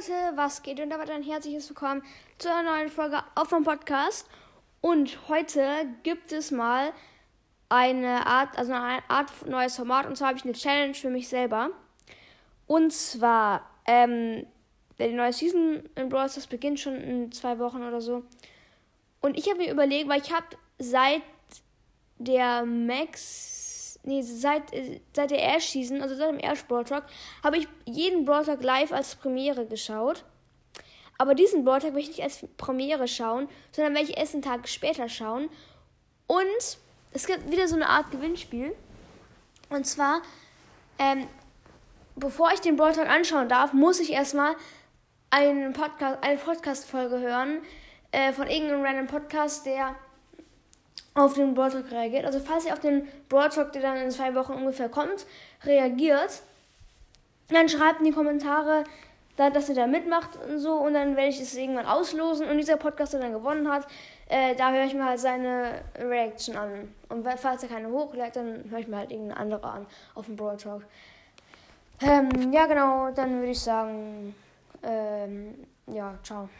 Leute, was geht? Und damit ein herzliches Willkommen zu einer neuen Folge auf dem Podcast. Und heute gibt es mal eine Art, also eine Art neues Format. Und zwar habe ich eine Challenge für mich selber. Und zwar, ähm, die neue Season in Brawl Stars beginnt schon in zwei Wochen oder so. Und ich habe mir überlegt, weil ich habe seit der Max nee, seit, äh, seit der Ash Season, also seit dem Ash Brawl Talk, habe ich jeden Brawl Talk live als Premiere geschaut. Aber diesen Brawl Talk werde ich nicht als Premiere schauen, sondern werde ich erst einen Tag später schauen. Und es gibt wieder so eine Art Gewinnspiel. Und zwar, ähm, bevor ich den Brawl Talk anschauen darf, muss ich erstmal einen Podcast, eine Podcast-Folge hören äh, von irgendeinem random Podcast, der auf den Broad Talk reagiert. Also falls ihr auf den Broad Talk, der dann in zwei Wochen ungefähr kommt, reagiert, dann schreibt in die Kommentare, dass ihr da mitmacht und so und dann werde ich es irgendwann auslosen und dieser Podcast, der dann gewonnen hat, äh, da höre ich mir halt seine Reaction an. Und falls er keine hochlädt, dann höre ich mir halt irgendeine andere an auf dem Broad Talk. Ähm, ja genau, dann würde ich sagen, ähm, ja, ciao.